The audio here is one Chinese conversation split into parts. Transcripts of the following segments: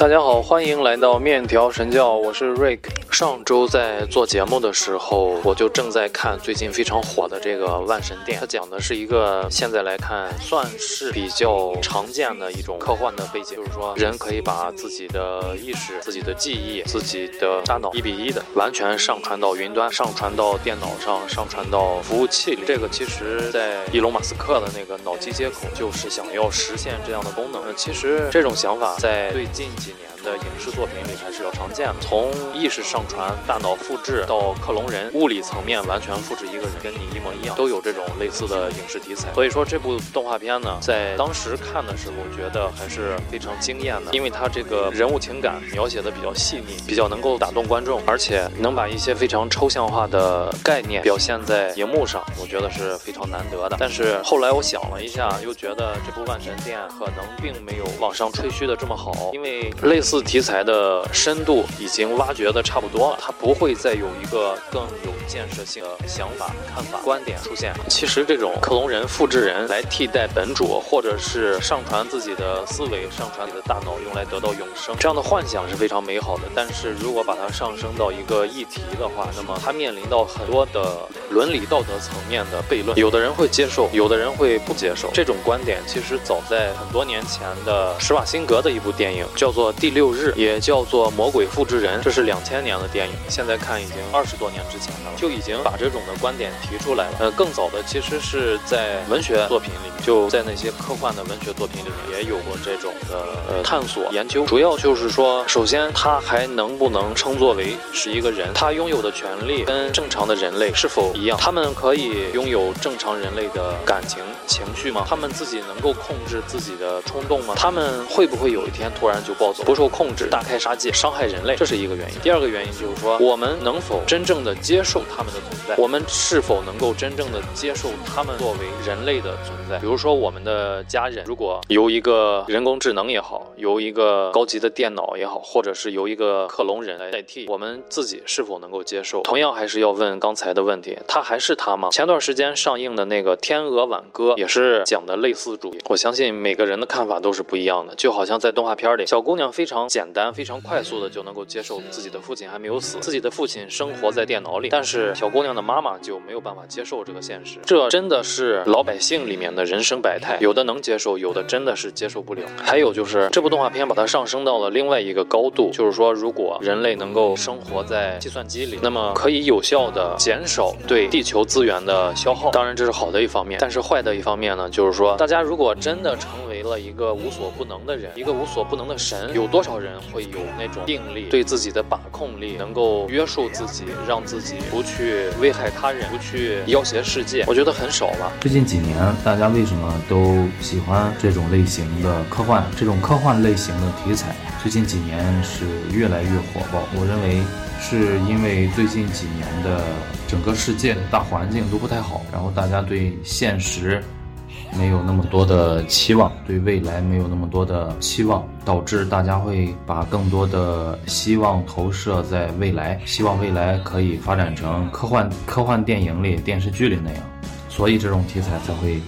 大家好，欢迎来到面条神教，我是 Rick。上周在做节目的时候，我就正在看最近非常火的这个《万神殿》，它讲的是一个现在来看算是比较常见的一种科幻的背景，就是说人可以把自己的意识、自己的记忆、自己的大脑一比一的完全上传到云端、上传到电脑上、上传到服务器里。这个其实，在伊隆马斯克的那个脑机接口，就是想要实现这样的功能。其实这种想法在最近几年。的影视作品里还是比较常见的，从意识上传、大脑复制到克隆人，物理层面完全复制一个人跟你一模一样，都有这种类似的影视题材。所以说这部动画片呢，在当时看的时候，觉得还是非常惊艳的，因为它这个人物情感描写的比较细腻，比较能够打动观众，而且能把一些非常抽象化的概念表现在荧幕上，我觉得是非常难得的。但是后来我想了一下，又觉得这部《万神殿》可能并没有网上吹嘘的这么好，因为类似。四题材的深度已经挖掘的差不多了，它不会再有一个更有建设性的想法、看法、观点出现。其实这种克隆人、复制人来替代本主，或者是上传自己的思维、上传你的大脑，用来得到永生，这样的幻想是非常美好的。但是如果把它上升到一个议题的话，那么它面临到很多的伦理道德层面的悖论。有的人会接受，有的人会不接受。这种观点其实早在很多年前的施瓦辛格的一部电影叫做《第六》。六日也叫做魔鬼复制人，这是两千年的电影，现在看已经二十多年之前的了，就已经把这种的观点提出来了。呃，更早的其实是在文学作品里，就在那些科幻的文学作品里面也有过这种的呃探索研究。主要就是说，首先他还能不能称作为是一个人？他拥有的权利跟正常的人类是否一样？他们可以拥有正常人类的感情情绪吗？他们自己能够控制自己的冲动吗？他们会不会有一天突然就暴走？不受控制，大开杀戒，伤害人类，这是一个原因。第二个原因就是说，我们能否真正的接受他们的存在？我们是否能够真正的接受他们作为人类的存在？比如说，我们的家人，如果由一个人工智能也好，由一个高级的电脑也好，或者是由一个克隆人来代替，我们自己是否能够接受？同样还是要问刚才的问题，他还是他吗？前段时间上映的那个《天鹅挽歌》也是讲的类似主义。我相信每个人的看法都是不一样的，就好像在动画片里，小姑娘非常。简单非常快速的就能够接受自己的父亲还没有死，自己的父亲生活在电脑里，但是小姑娘的妈妈就没有办法接受这个现实。这真的是老百姓里面的人生百态，有的能接受，有的真的是接受不了。还有就是这部动画片把它上升到了另外一个高度，就是说如果人类能够生活在计算机里，那么可以有效的减少对地球资源的消耗。当然这是好的一方面，但是坏的一方方面呢，就是说大家如果真的成为了一个无所不能的人，一个无所不能的神，有多少？人会有那种定力，对自己的把控力，能够约束自己，让自己不去危害他人，不去要挟世界。我觉得很少吧。最近几年，大家为什么都喜欢这种类型的科幻？这种科幻类型的题材，最近几年是越来越火爆。我认为是因为最近几年的整个世界的大环境都不太好，然后大家对现实。没有那么多的期望，对未来没有那么多的期望，导致大家会把更多的希望投射在未来，希望未来可以发展成科幻科幻电影里、电视剧里那样，所以这种题材才会。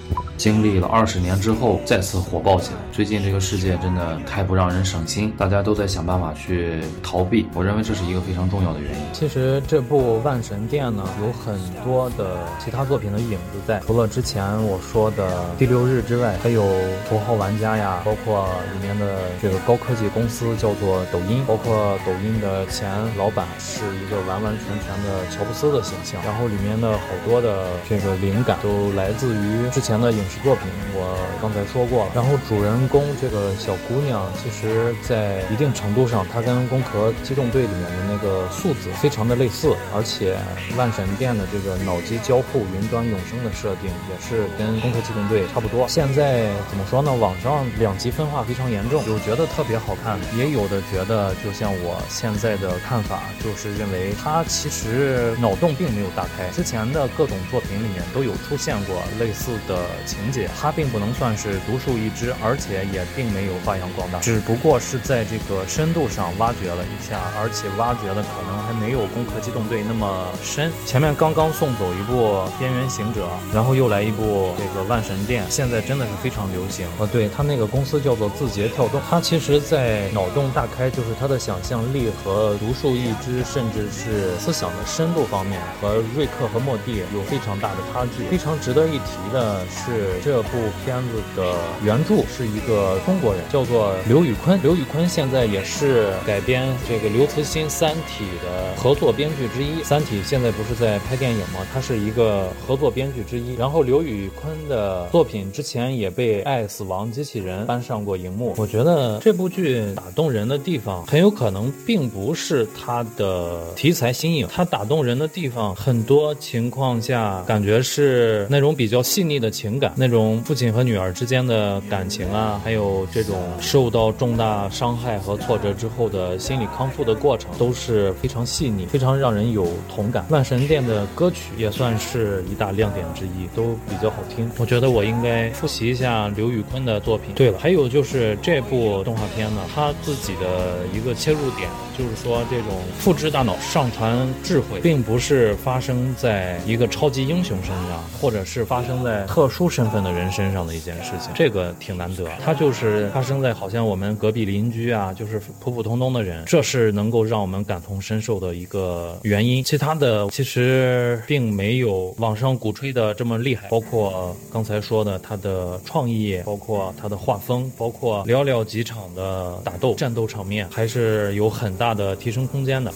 经历了二十年之后，再次火爆起来。最近这个世界真的太不让人省心，大家都在想办法去逃避。我认为这是一个非常重要的原因。其实这部《万神殿》呢，有很多的其他作品的影子在。除了之前我说的《第六日》之外，还有《头号玩家》呀，包括里面的这个高科技公司叫做抖音，包括抖音的前老板是一个完完全全的乔布斯的形象。然后里面的好多的这个灵感都来自于之前的影。作品我刚才说过了，然后主人公这个小姑娘，其实在一定程度上，她跟《攻壳机动队》里面的那个素子非常的类似，而且万神殿的这个脑机交互、云端永生的设定也是跟《攻壳机动队》差不多。现在怎么说呢？网上两极分化非常严重，有觉得特别好看，也有的觉得就像我现在的看法，就是认为她其实脑洞并没有打开。之前的各种作品里面都有出现过类似的。情节，它并不能算是独树一帜，而且也并没有发扬光大，只不过是在这个深度上挖掘了一下，而且挖掘的可能还没有《攻壳机动队》那么深。前面刚刚送走一部《边缘行者》，然后又来一部这个《万神殿》，现在真的是非常流行。哦，对，它那个公司叫做字节跳动，它其实在脑洞大开，就是他的想象力和独树一帜，甚至是思想的深度方面，和瑞克和莫蒂有非常大的差距。非常值得一提的是，这部片子的原著是一个中国人，叫做刘宇昆。刘宇昆现在也是改编这个刘慈欣《三体》的合作编剧之一。《三体》现在不是在拍电影吗？他是一个合作编剧之一。然后刘宇昆的作品之前也被《爱死亡机器人》搬上过荧幕。我觉得这部剧打动人的地方，很有可能并不是它的题材新颖，它打动人的地方，很多情况下感觉是那种比较细腻的情感，那种父亲和女儿之间的感情啊，还有这种受到重大伤害和挫折之后的心理康复的过程，都是非常细腻，非常让人有同感。万神殿的歌曲也算是一大亮点之一，都比较好听。我觉得我应该复习一下刘宇坤的作品。对了，还有就是这部动画片呢，它自己的一个切入点，就是说这种复制大脑、上传智慧，并不是发生在一个超级英雄身上，或者是发生在特殊身身份的人身上的一件事情。这个挺难得，它就是发生在好像我们隔壁邻居啊，就是普普通通的人，这是能够让我们感同身受的一个原因。其他的其实并没有网上鼓吹的这么厉害，包括刚才说的它的创意，包括它的画风，包括寥寥几场的打斗战斗场面，还是有很大的提升空间的。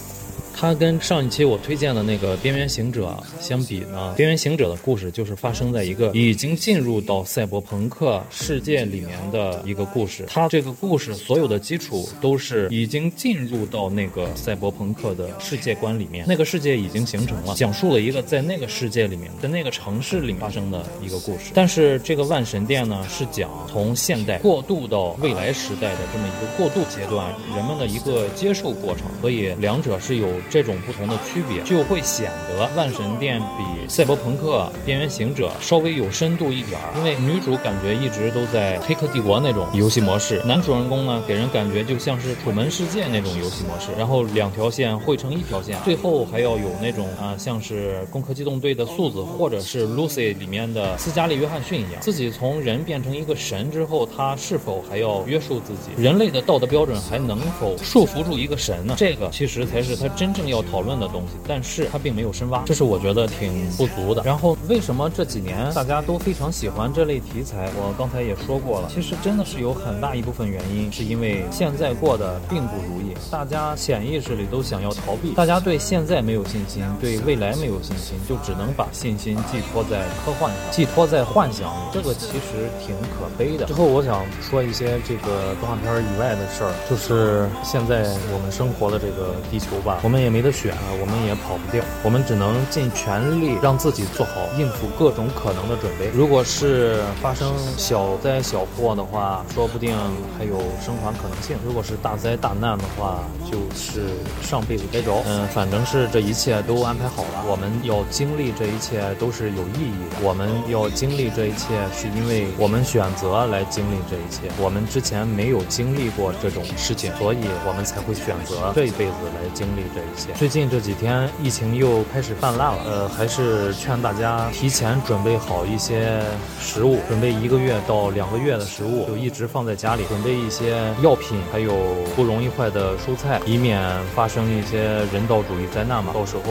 它跟上一期我推荐的那个《边缘行者》相比呢，《边缘行者》的故事就是发生在一个已经进入到赛博朋克世界里面的一个故事。它这个故事所有的基础都是已经进入到那个赛博朋克的世界观里面，那个世界已经形成了，讲述了一个在那个世界里面，在那个城市里发生的一个故事。但是这个万神殿呢，是讲从现代过渡到未来时代的这么一个过渡阶段，人们的一个接受过程，所以两者是有。这种不同的区别，就会显得万神殿比赛博朋克边缘行者稍微有深度一点儿。因为女主感觉一直都在黑客帝国那种游戏模式，男主人公呢给人感觉就像是楚门世界那种游戏模式，然后两条线汇成一条线，最后还要有那种啊像是攻壳机动队的素子，或者是 Lucy 里面的斯嘉丽约翰逊一样，自己从人变成一个神之后，他是否还要约束自己？人类的道德标准还能否束缚住一个神呢？这个其实才是他真。正要讨论的东西，但是它并没有深挖，这是我觉得挺不足的。然后为什么这几年大家都非常喜欢这类题材？我刚才也说过了，其实真的是有很大一部分原因，是因为现在过得并不如意，大家潜意识里都想要逃避，大家对现在没有信心，对未来没有信心，就只能把信心寄托在科幻上，寄托在幻想里，这个其实挺可悲的。之后我想说一些这个动画片以外的事儿，就是现在我们生活的这个地球吧，我们也也。没得选，我们也跑不掉，我们只能尽全力让自己做好应付各种可能的准备。如果是发生小灾小祸的话，说不定还有生还可能性；如果是大灾大难的话，就是上辈子该着。嗯，反正是这一切都安排好了，我们要经历这一切都是有意义的。我们要经历这一切，是因为我们选择来经历这一切。我们之前没有经历过这种事情，所以我们才会选择这一辈子来经历这一。最近这几天疫情又开始泛滥了，呃，还是劝大家提前准备好一些食物，准备一个月到两个月的食物，就一直放在家里，准备一些药品，还有不容易坏的蔬菜，以免发生一些人道主义灾难嘛。到时候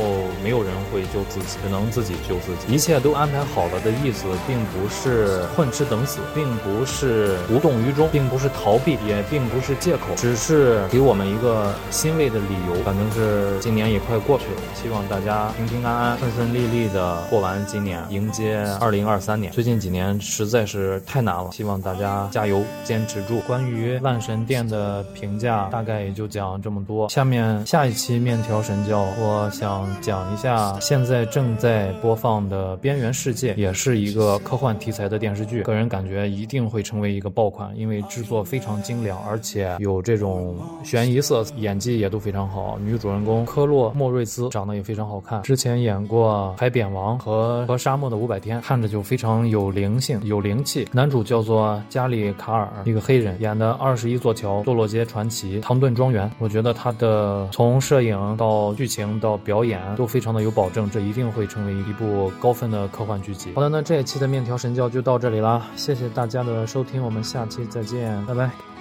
没有人会救自己，只能自己救自己。一切都安排好了的意思，并不是混吃等死，并不是无动于衷，并不是逃避，也并不是借口，只是给我们一个欣慰的理由。反正是。今年也快过去了，希望大家平平安安、顺顺利利的过完今年，迎接二零二三年。最近几年实在是太难了，希望大家加油，坚持住。关于万神殿的评价，大概也就讲这么多。下面下一期面条神教，我想讲一下现在正在播放的《边缘世界》，也是一个科幻题材的电视剧。个人感觉一定会成为一个爆款，因为制作非常精良，而且有这种悬疑色，演技也都非常好。女主人公。科洛莫瑞兹长得也非常好看，之前演过《海扁王》和《和沙漠的五百天》，看着就非常有灵性、有灵气。男主叫做加里卡尔，一个黑人演的《二十一座桥》《堕落街传奇》《唐顿庄园》，我觉得他的从摄影到剧情到表演都非常的有保证，这一定会成为一部高分的科幻剧集。好的，那这一期的面条神教就到这里啦，谢谢大家的收听，我们下期再见，拜拜。